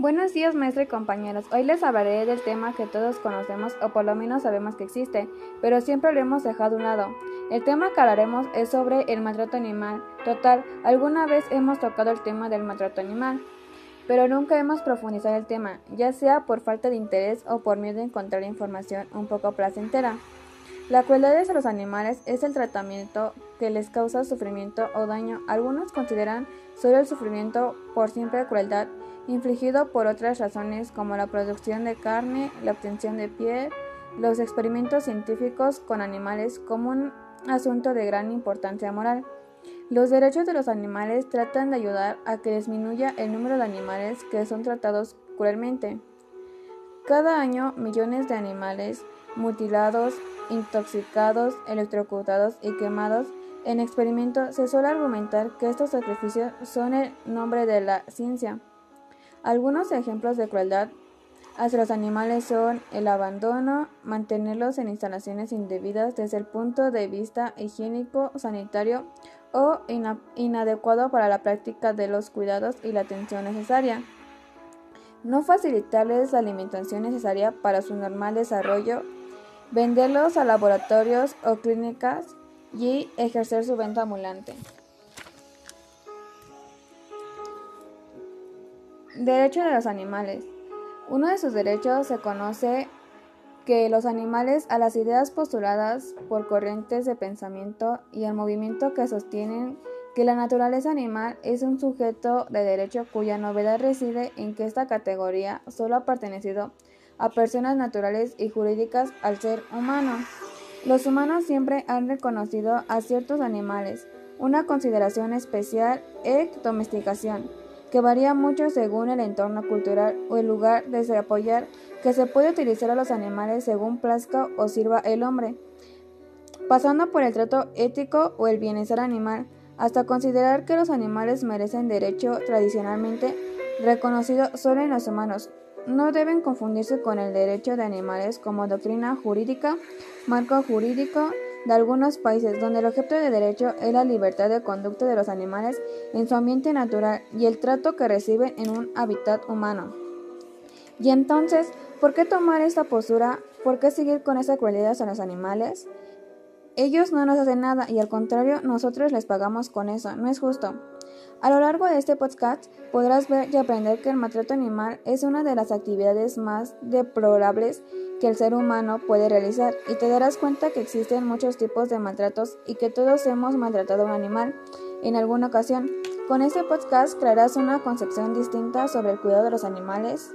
Buenos días, maestro y compañeros. Hoy les hablaré del tema que todos conocemos o por lo menos sabemos que existe, pero siempre lo hemos dejado a un lado. El tema que hablaremos es sobre el maltrato animal. Total, alguna vez hemos tocado el tema del maltrato animal, pero nunca hemos profundizado el tema, ya sea por falta de interés o por miedo a encontrar información un poco placentera. La crueldad de los animales es el tratamiento que les causa sufrimiento o daño. Algunos consideran solo el sufrimiento por simple crueldad infligido por otras razones como la producción de carne, la obtención de piel, los experimentos científicos con animales como un asunto de gran importancia moral. Los derechos de los animales tratan de ayudar a que disminuya el número de animales que son tratados cruelmente. Cada año millones de animales mutilados, intoxicados, electrocutados y quemados en experimentos se suele argumentar que estos sacrificios son el nombre de la ciencia. Algunos ejemplos de crueldad hacia los animales son el abandono, mantenerlos en instalaciones indebidas desde el punto de vista higiénico, sanitario o inadecuado para la práctica de los cuidados y la atención necesaria. No facilitarles la alimentación necesaria para su normal desarrollo, venderlos a laboratorios o clínicas y ejercer su venta ambulante. Derecho de los animales. Uno de sus derechos se conoce que los animales a las ideas postuladas por corrientes de pensamiento y al movimiento que sostienen que la naturaleza animal es un sujeto de derecho cuya novedad reside en que esta categoría solo ha pertenecido a personas naturales y jurídicas al ser humano. Los humanos siempre han reconocido a ciertos animales una consideración especial e domesticación que varía mucho según el entorno cultural o el lugar de apoyar que se puede utilizar a los animales según plazca o sirva el hombre, pasando por el trato ético o el bienestar animal, hasta considerar que los animales merecen derecho tradicionalmente reconocido solo en los humanos. No deben confundirse con el derecho de animales como doctrina jurídica, marco jurídico de algunos países donde el objeto de derecho es la libertad de conducta de los animales en su ambiente natural y el trato que reciben en un hábitat humano. Y entonces, ¿por qué tomar esta postura? ¿Por qué seguir con esa crueldad a los animales? Ellos no nos hacen nada y al contrario, nosotros les pagamos con eso. No es justo. A lo largo de este podcast podrás ver y aprender que el maltrato animal es una de las actividades más deplorables que el ser humano puede realizar y te darás cuenta que existen muchos tipos de maltratos y que todos hemos maltratado a un animal en alguna ocasión. Con este podcast crearás una concepción distinta sobre el cuidado de los animales